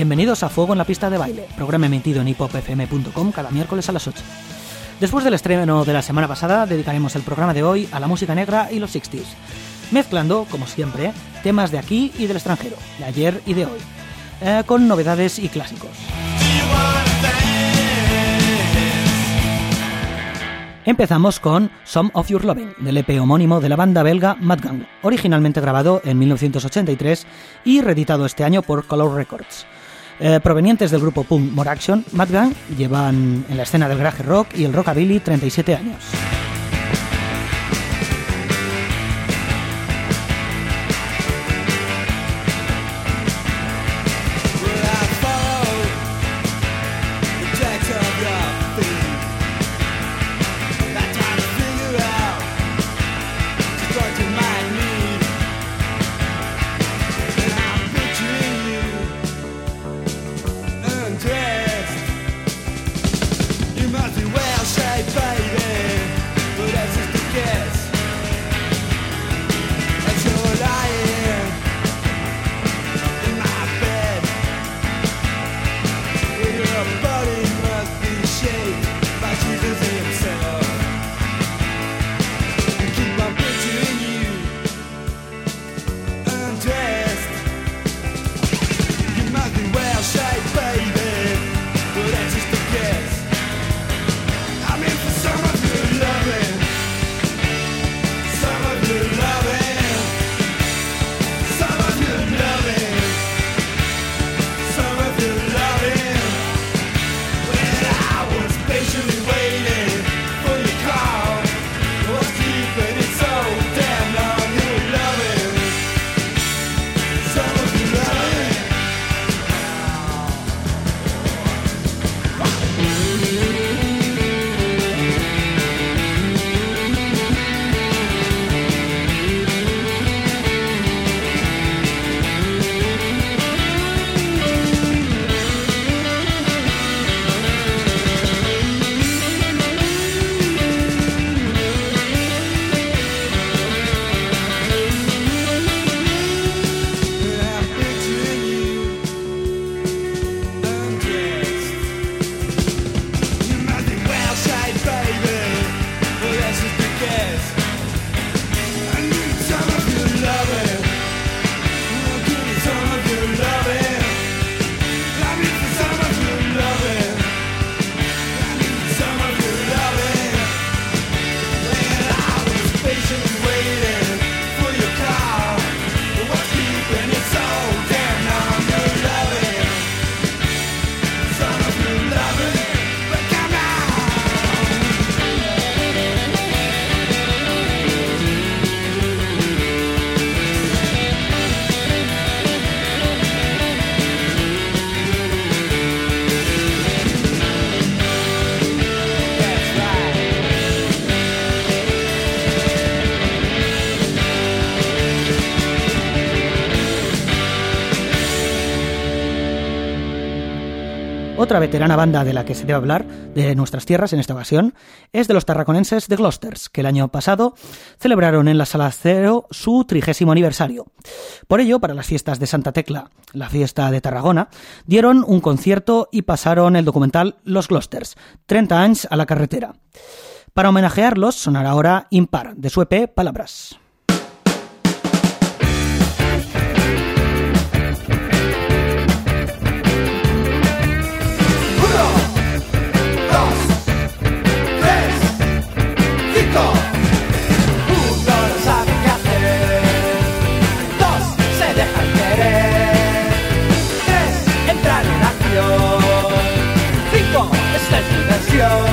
Bienvenidos a Fuego en la pista de baile, programa emitido en hipopfm.com cada miércoles a las 8. Después del estreno de la semana pasada, dedicaremos el programa de hoy a la música negra y los 60s, mezclando, como siempre, temas de aquí y del extranjero, de ayer y de hoy, eh, con novedades y clásicos. Empezamos con Some of Your Loving, del EP homónimo de la banda belga Madgang, originalmente grabado en 1983 y reeditado este año por Color Records. Eh, provenientes del grupo punk More Action, Madgang llevan en la escena del garaje rock y el rockabilly 37 años. Otra veterana banda de la que se debe hablar de nuestras tierras en esta ocasión es de los tarraconenses de Gloucesters, que el año pasado celebraron en la Sala Cero su trigésimo aniversario. Por ello, para las fiestas de Santa Tecla, la fiesta de Tarragona, dieron un concierto y pasaron el documental Los Gloucesters, 30 años a la carretera. Para homenajearlos sonará ahora Impar, de su EP Palabras. Impar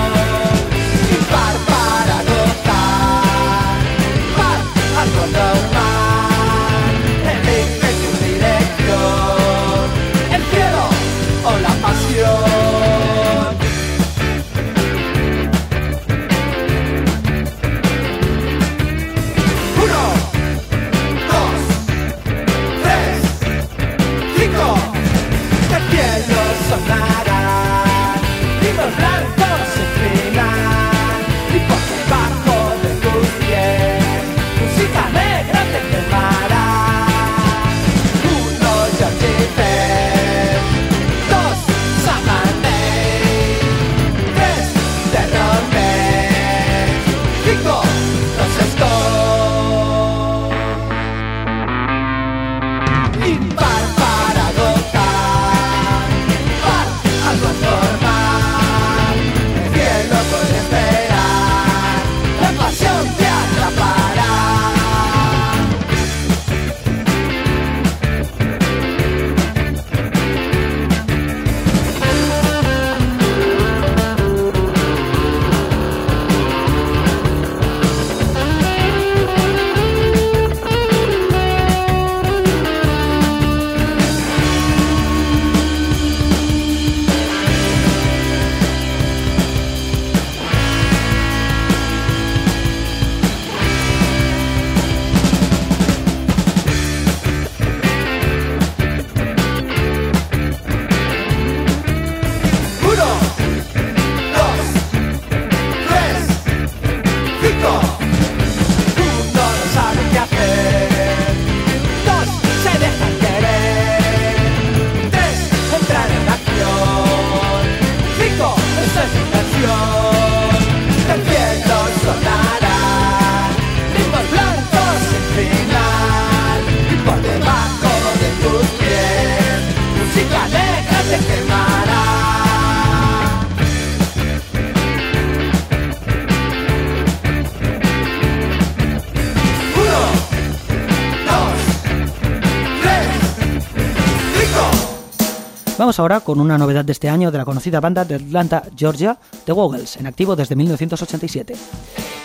Vamos ahora con una novedad de este año de la conocida banda de Atlanta, Georgia, The Woggles, en activo desde 1987.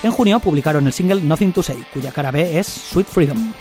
En junio publicaron el single Nothing to Say, cuya cara B es Sweet Freedom.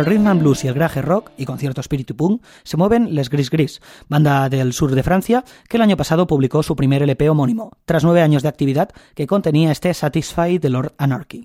El rhythm and blues y el garage rock y con cierto espíritu punk se mueven Les Gris Gris, banda del sur de Francia que el año pasado publicó su primer LP homónimo, tras nueve años de actividad que contenía este Satisfy the Lord Anarchy.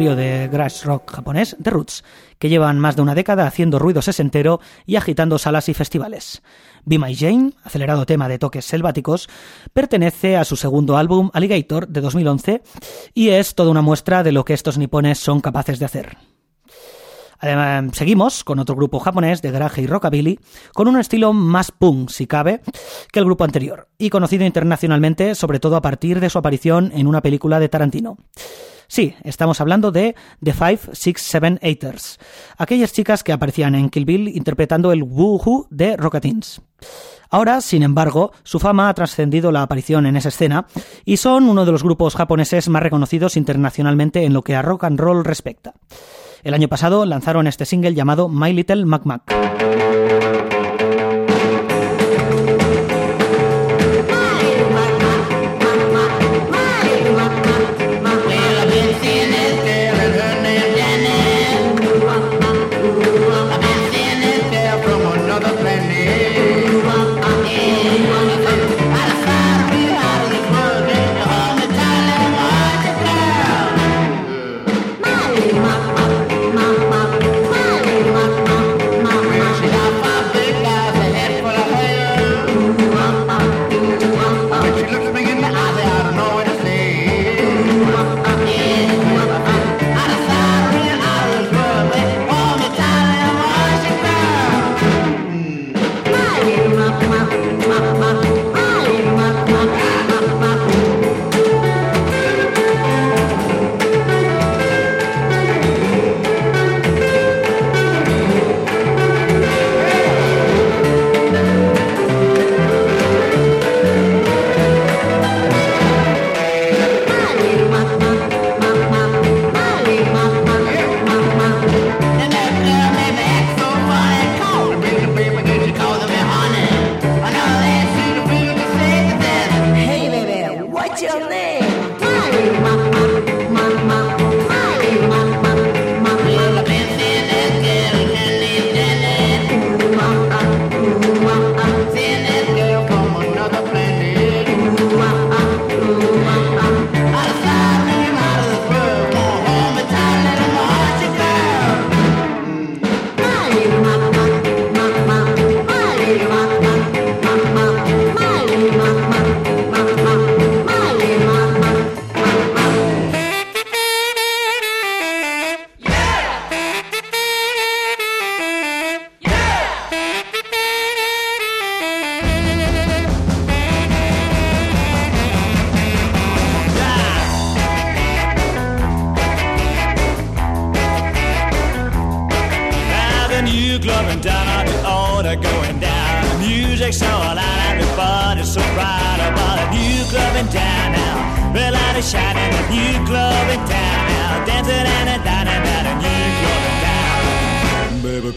De garage rock japonés The Roots, que llevan más de una década haciendo ruido sesentero y agitando salas y festivales. Be My Jane, acelerado tema de toques selváticos, pertenece a su segundo álbum Alligator de 2011 y es toda una muestra de lo que estos nipones son capaces de hacer. Además, seguimos con otro grupo japonés de garaje y rockabilly, con un estilo más punk, si cabe, que el grupo anterior, y conocido internacionalmente sobre todo a partir de su aparición en una película de Tarantino. Sí, estamos hablando de The Five, Six, Seven, Eighters, aquellas chicas que aparecían en Kill Bill interpretando el Woohoo de Rockatins. Ahora, sin embargo, su fama ha trascendido la aparición en esa escena y son uno de los grupos japoneses más reconocidos internacionalmente en lo que a rock and roll respecta. El año pasado lanzaron este single llamado My Little Mac Mac.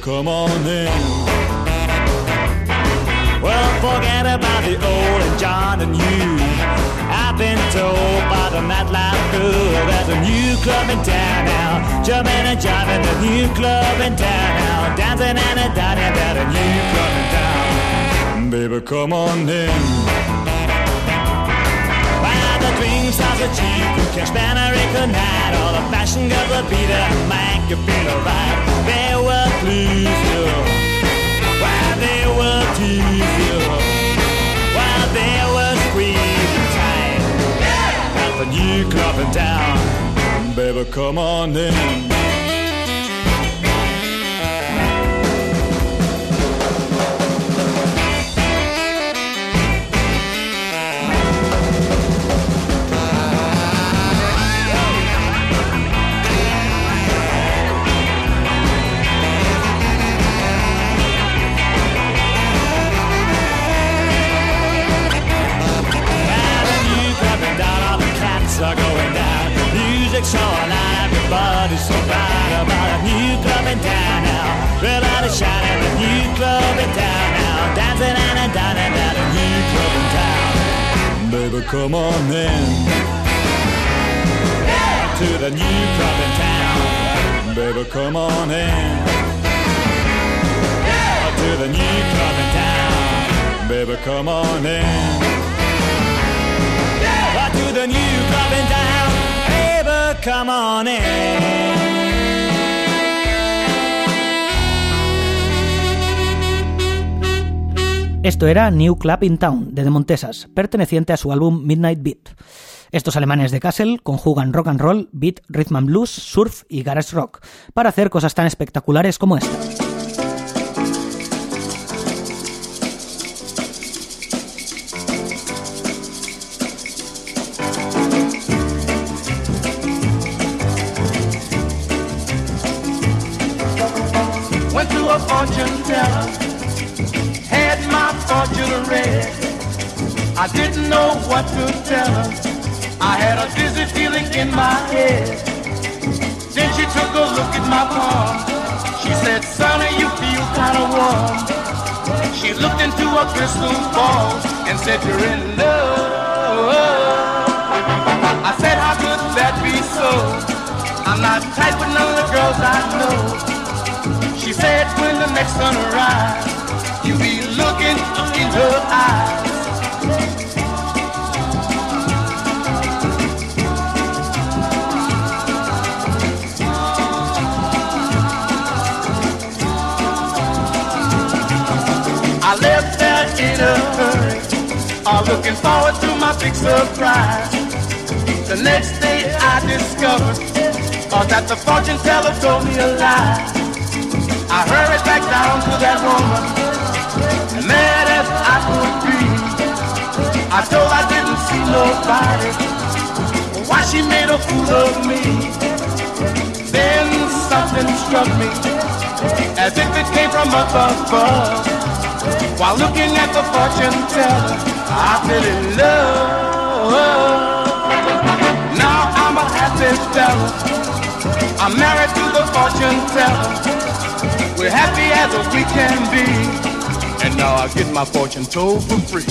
come on in. Well, forget about the old and John and you. I've been told by the nightlife crew there's a new club in town now. Jumping and jiving, the new club in town now. Dancing and a dining, there's a new club in town. Baby, come on in Drinks are so cheap You can spend a record night All the fashion girls will be there Make you feel alright please you. while they will tease you. while they will squeeze you tight. Yeah! Nothing you clapping down. Baby, come on in. Are going down. Music's so loud, everybody's so proud about a new club in town now. Real light is shining, a new club in town now. Dancing and a dining at a new club in town. Baby, come on in. Yeah. To the new club in town. Baby, come on in. Yeah. To the new club in town. Baby, come on in. Esto era New Club in Town de The Montesas, perteneciente a su álbum Midnight Beat. Estos alemanes de Kassel conjugan rock and roll, beat, rhythm and blues, surf y garage rock para hacer cosas tan espectaculares como esta. Fortune teller had my fortune read. I didn't know what to tell her. I had a dizzy feeling in my head. Then she took a look at my palm. She said, Sonny, you feel kind of warm. She looked into a crystal ball and said, You're in love. I said, How could that be so? I'm not tight with none of the girls I know. She said when the next sun arrives, you'll be looking in her eyes. I left there in a hurry, all looking forward to my big surprise. The next day I discovered uh, that the fortune teller told me a lie. I hurried back down to that woman, mad as I could be. I told I didn't see nobody, why she made a fool of me. Then something struck me, as if it came from up above. While looking at the fortune teller, I fell in love. Now I'm a happy fella. I'm married to the fortune teller. We're happy as we can be. And now I get my fortune told for free.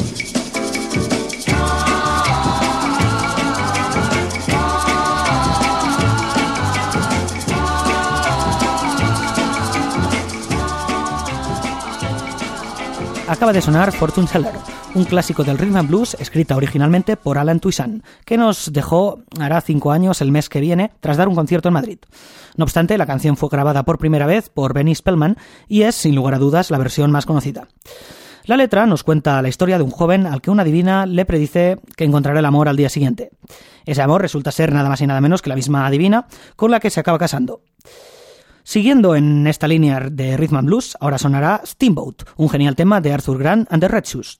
Acaba de sonar Fortune Teller, un clásico del rhythm and blues escrita originalmente por Alan Toussaint, que nos dejó hará cinco años el mes que viene tras dar un concierto en Madrid. No obstante, la canción fue grabada por primera vez por Benny Spellman y es, sin lugar a dudas, la versión más conocida. La letra nos cuenta la historia de un joven al que una divina le predice que encontrará el amor al día siguiente. Ese amor resulta ser nada más y nada menos que la misma divina con la que se acaba casando. Siguiendo en esta línea de rhythm and blues, ahora sonará Steamboat, un genial tema de Arthur Grant and the Red Shoes.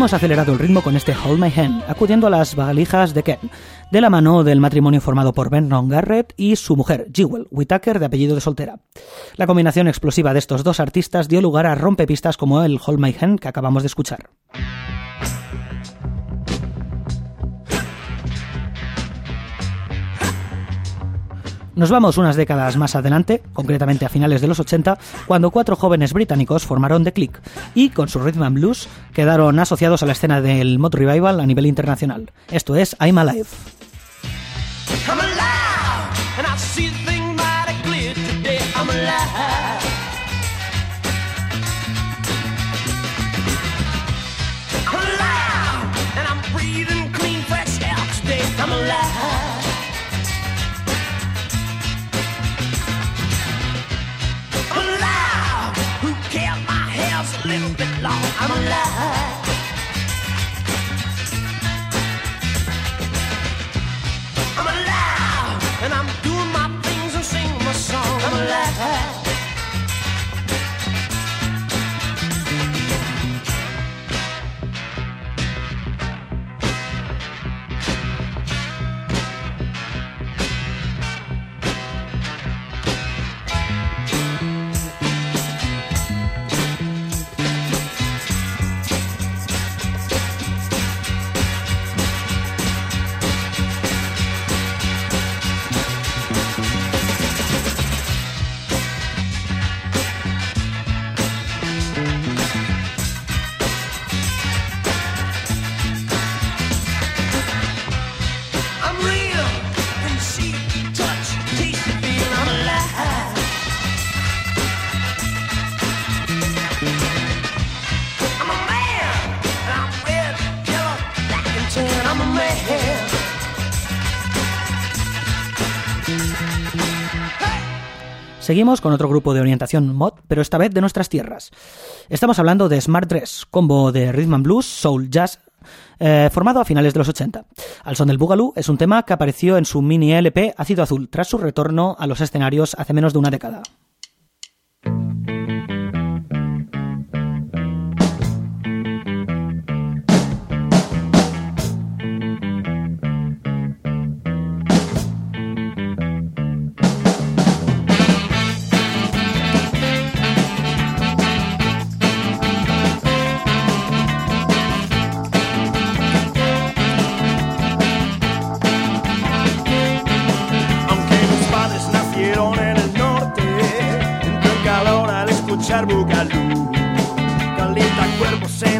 Hemos acelerado el ritmo con este Hold My Hand, acudiendo a las valijas de Ken, de la mano del matrimonio formado por Vernon Garrett y su mujer, Jewel Whitaker, de apellido de soltera. La combinación explosiva de estos dos artistas dio lugar a rompepistas como el Hold My Hand que acabamos de escuchar. Nos vamos unas décadas más adelante, concretamente a finales de los 80, cuando cuatro jóvenes británicos formaron The Click y, con su rhythm and blues, quedaron asociados a la escena del mod revival a nivel internacional. Esto es I'm Alive. Long. I'm alive. Seguimos con otro grupo de orientación mod, pero esta vez de nuestras tierras. Estamos hablando de Smart Dress, combo de rhythm and blues, soul, jazz, eh, formado a finales de los 80. Al son del Boogaloo es un tema que apareció en su mini LP Ácido Azul tras su retorno a los escenarios hace menos de una década.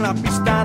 En la pista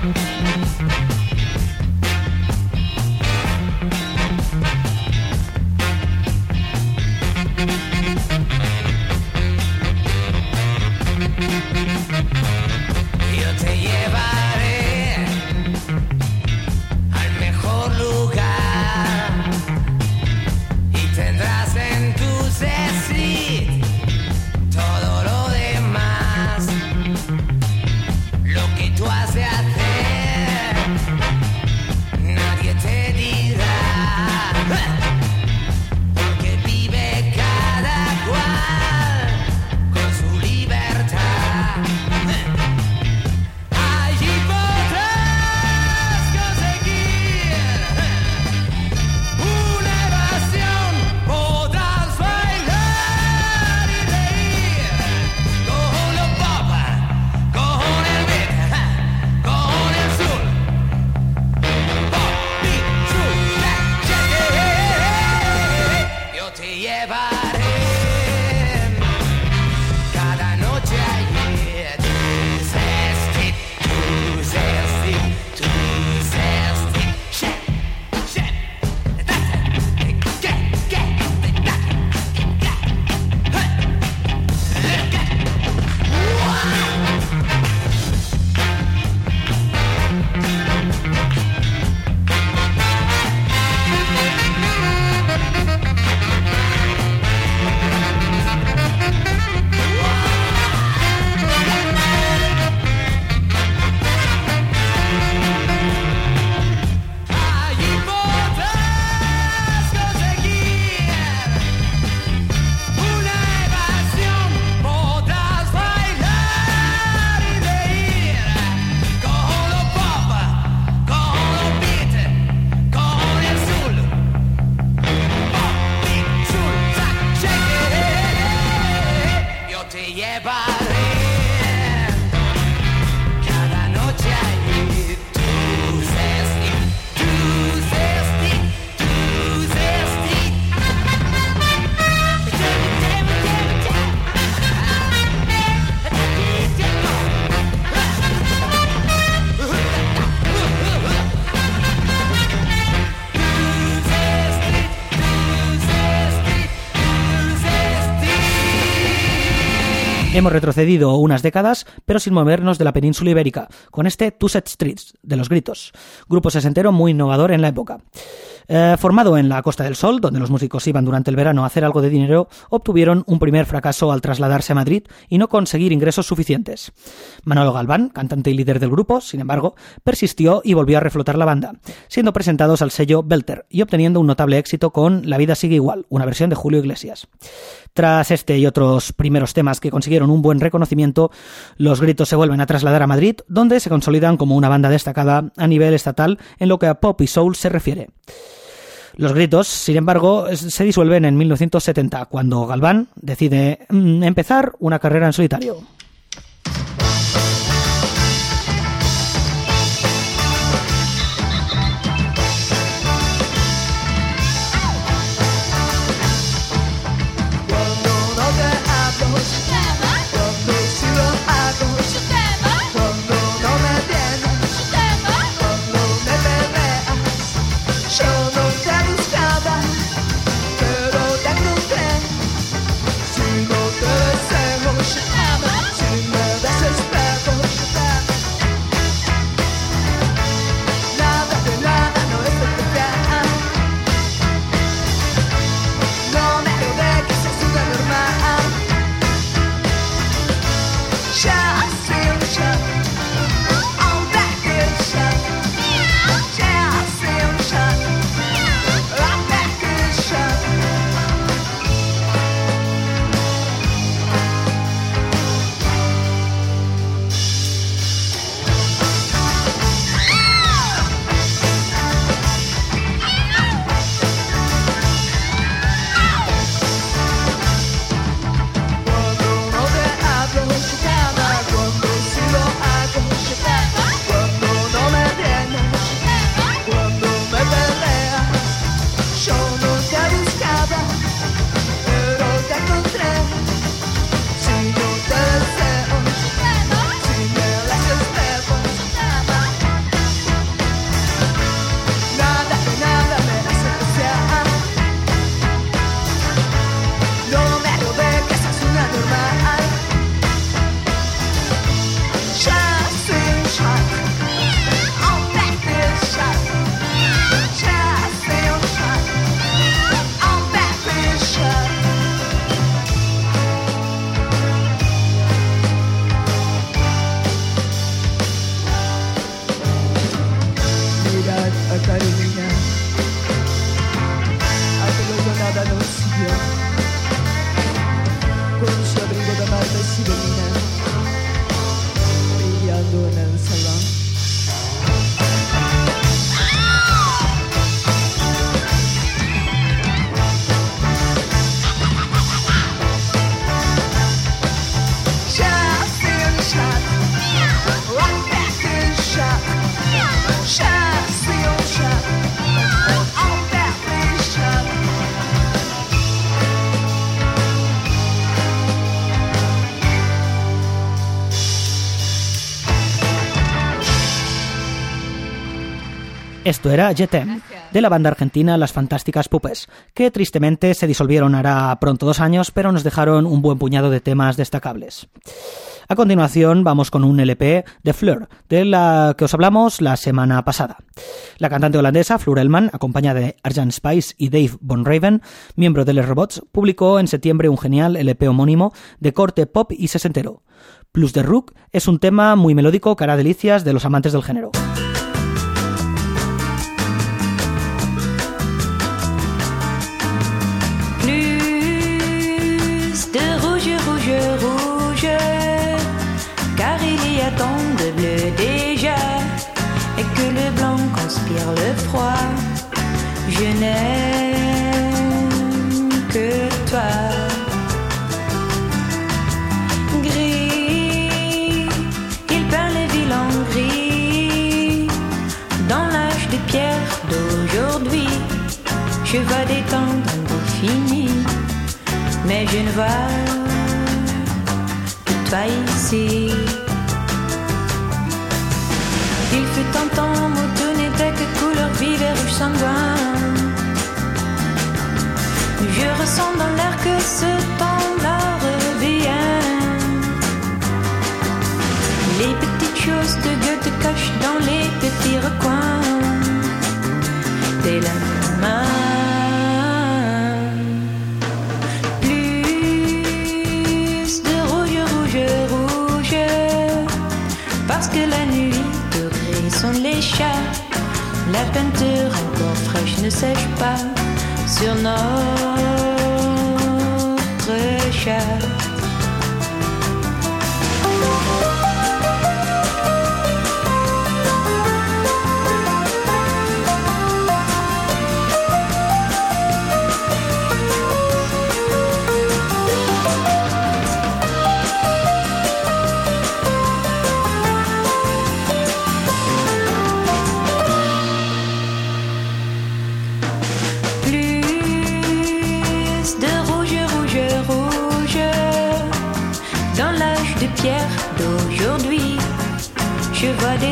Música Hemos retrocedido unas décadas, pero sin movernos de la península ibérica, con este Two Set Streets, de los gritos, grupo sesentero muy innovador en la época. Eh, formado en la Costa del Sol, donde los músicos iban durante el verano a hacer algo de dinero, obtuvieron un primer fracaso al trasladarse a Madrid y no conseguir ingresos suficientes. Manolo Galván, cantante y líder del grupo, sin embargo, persistió y volvió a reflotar la banda, siendo presentados al sello Belter y obteniendo un notable éxito con La vida sigue igual, una versión de Julio Iglesias. Tras este y otros primeros temas que consiguieron un buen reconocimiento, los gritos se vuelven a trasladar a Madrid, donde se consolidan como una banda destacada a nivel estatal en lo que a pop y soul se refiere. Los gritos, sin embargo, se disuelven en 1970, cuando Galván decide mm, empezar una carrera en solitario. Esto era Jetem, de la banda argentina Las Fantásticas Pupes, que tristemente se disolvieron hará pronto dos años, pero nos dejaron un buen puñado de temas destacables. A continuación vamos con un LP de Fleur, de la que os hablamos la semana pasada. La cantante holandesa Fleur Elman, acompañada de Arjan Spice y Dave Von Raven, miembro de Les Robots, publicó en septiembre un genial LP homónimo de corte pop y sesentero. Plus de Rook es un tema muy melódico que hará delicias de los amantes del género. Conspire le froid. Je n'aime que toi. Gris, il peint les villes en gris, dans l'âge de pierre d'aujourd'hui. Je vois des temps indéfinis, mais je ne vois que toi ici. Il fut un temps Je ressens dans l'air que ce temps-là revient. Les petites choses que Dieu te cache dans les petits recoins ne sèche pas sur notre chat.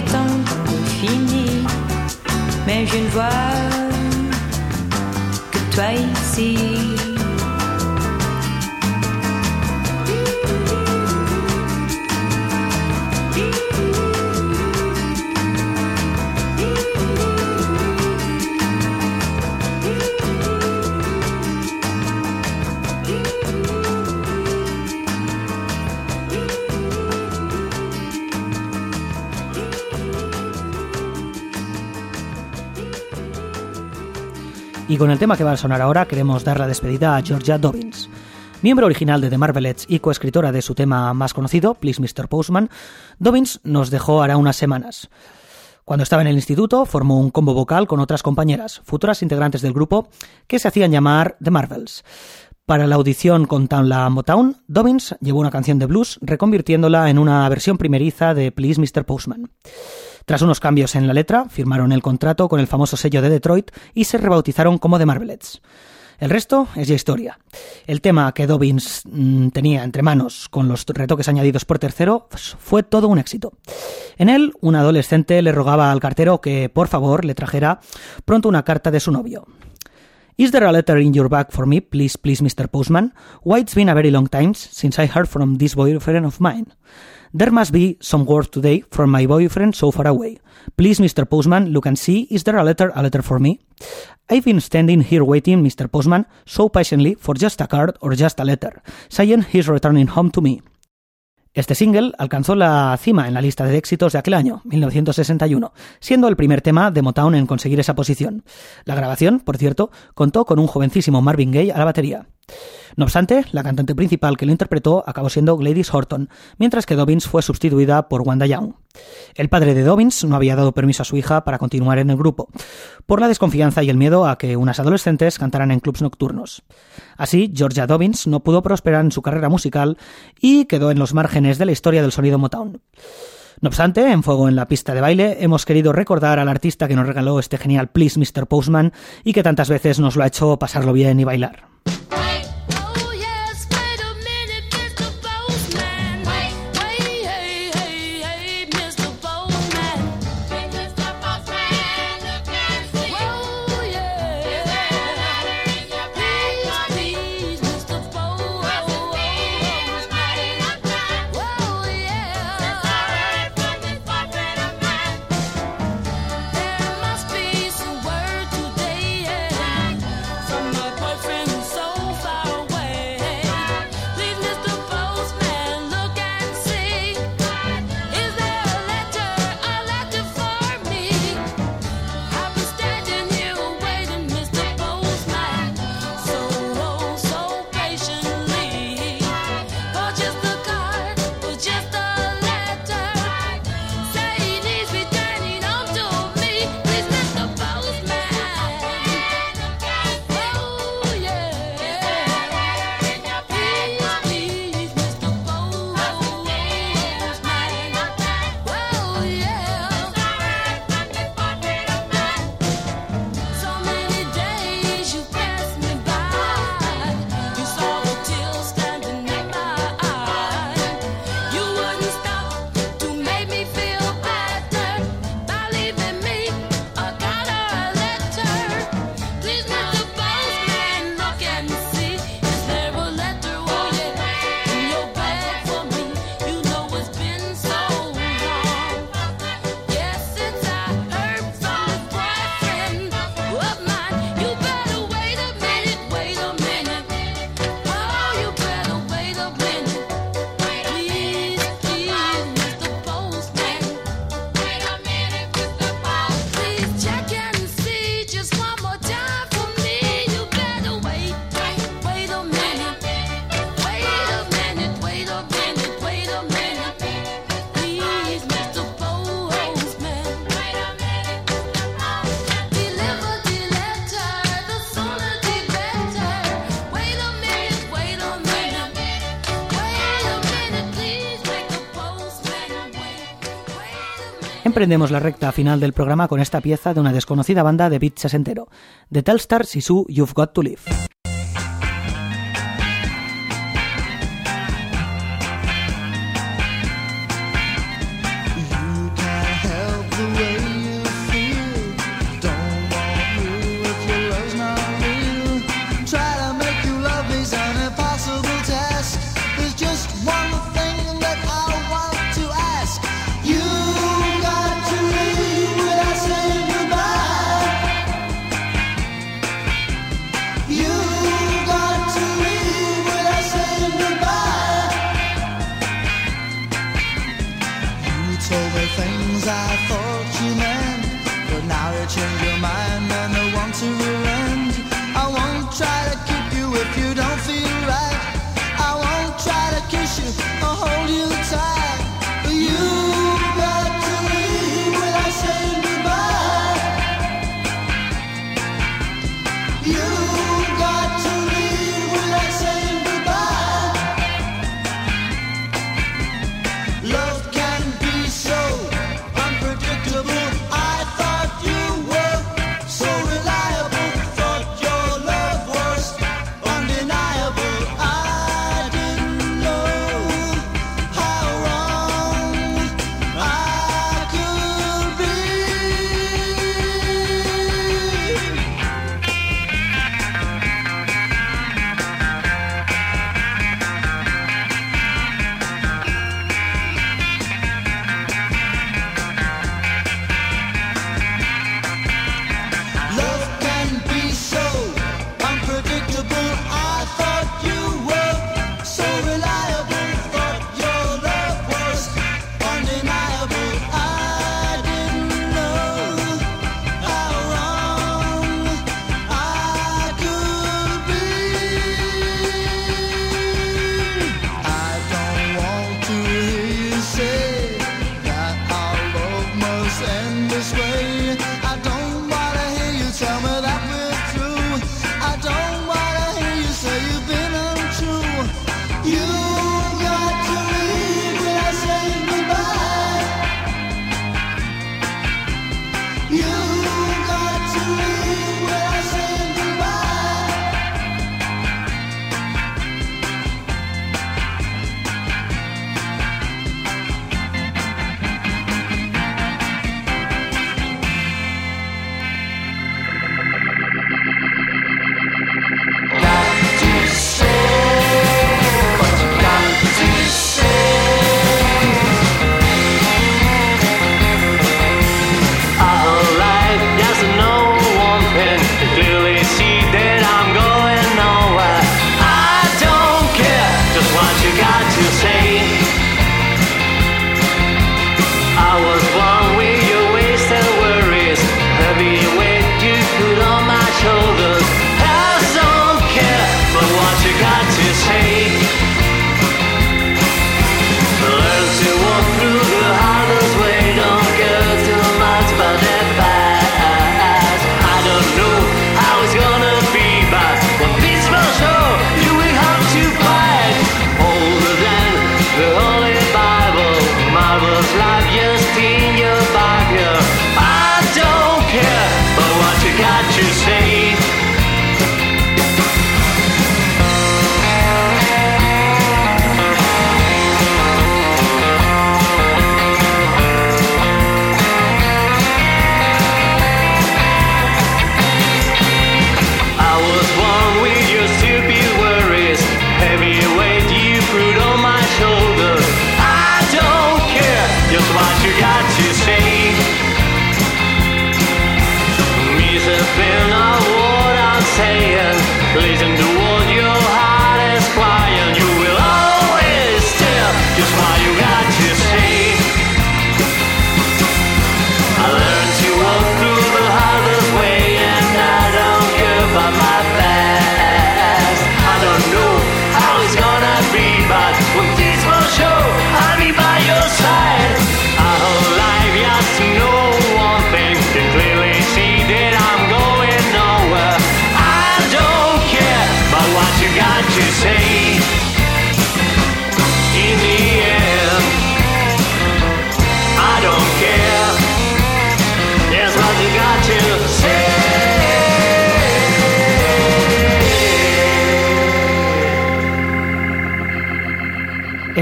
Temps finis Mais je ne vois que toi ici Y con el tema que va a sonar ahora queremos dar la despedida a Georgia Dobbins. Miembro original de The Marvelettes y coescritora de su tema más conocido, Please Mr. Postman, Dobbins nos dejó hará unas semanas. Cuando estaba en el instituto, formó un combo vocal con otras compañeras, futuras integrantes del grupo, que se hacían llamar The Marvels. Para la audición con la Motown, Dobbins llevó una canción de blues, reconvirtiéndola en una versión primeriza de Please Mr. Postman. Tras unos cambios en la letra, firmaron el contrato con el famoso sello de Detroit y se rebautizaron como The Marvelettes. El resto es ya historia. El tema que Dobbins mm, tenía entre manos con los retoques añadidos por tercero fue todo un éxito. En él, un adolescente le rogaba al cartero que, por favor, le trajera pronto una carta de su novio. Is there a letter in your bag for me, please, please, Mr. Postman? Why it's been a very long time since I heard from this boyfriend of mine. There must be some word today from my boyfriend so far away. Please, Mr. Postman, look and see. Is there a letter, a letter for me? I've been standing here waiting, Mr. Postman, so patiently for just a card or just a letter, saying he's returning home to me. Este single alcanzó la cima en la lista de éxitos de aquel año, 1961, siendo el primer tema de Motown en conseguir esa posición. La grabación, por cierto, contó con un jovencísimo Marvin Gaye a la batería. No obstante, la cantante principal que lo interpretó acabó siendo Gladys Horton, mientras que Dobbins fue sustituida por Wanda Young. El padre de Dobbins no había dado permiso a su hija para continuar en el grupo, por la desconfianza y el miedo a que unas adolescentes cantaran en clubs nocturnos. Así, Georgia Dobbins no pudo prosperar en su carrera musical y quedó en los márgenes de la historia del sonido Motown. No obstante, en Fuego en la pista de baile hemos querido recordar al artista que nos regaló este genial Please Mr. Postman y que tantas veces nos lo ha hecho pasarlo bien y bailar. Emprendemos la recta final del programa con esta pieza de una desconocida banda de beat sesentero, The Telstar Sisu You've Got to Live.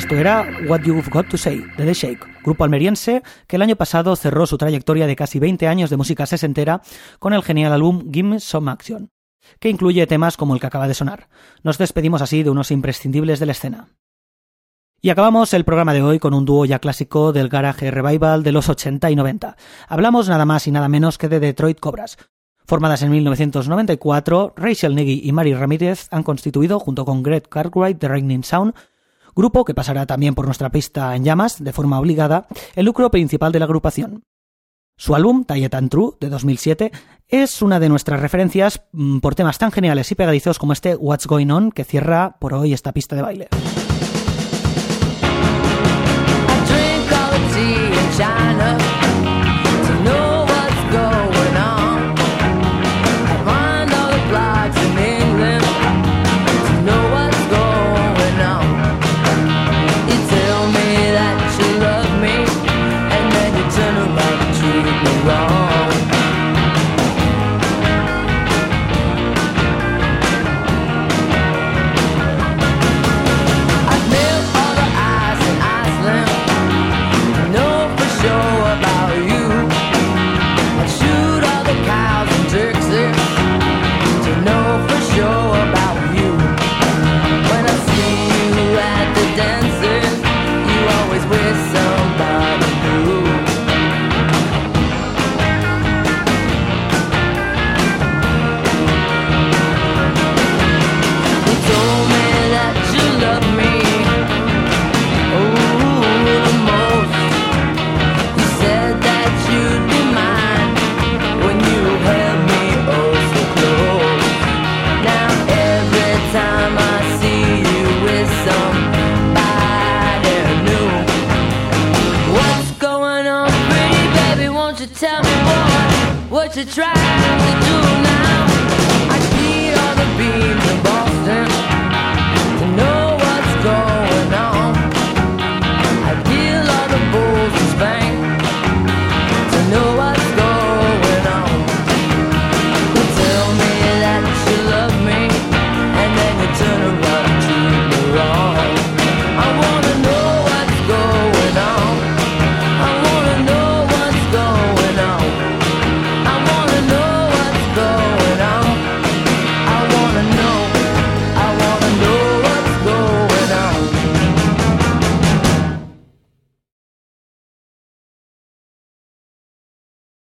Esto era What You've Got to Say de The Shake, grupo almeriense que el año pasado cerró su trayectoria de casi 20 años de música sesentera con el genial álbum Gimme Some Action, que incluye temas como el que acaba de sonar. Nos despedimos así de unos imprescindibles de la escena. Y acabamos el programa de hoy con un dúo ya clásico del garage revival de los 80 y 90. Hablamos nada más y nada menos que de Detroit Cobras. Formadas en 1994, Rachel Neggy y Mary Ramírez han constituido, junto con Greg Cartwright de Raining Sound, grupo que pasará también por nuestra pista en llamas, de forma obligada, el lucro principal de la agrupación. Su álbum, and True, de 2007, es una de nuestras referencias mm, por temas tan geniales y pegadizos como este What's Going On, que cierra por hoy esta pista de baile.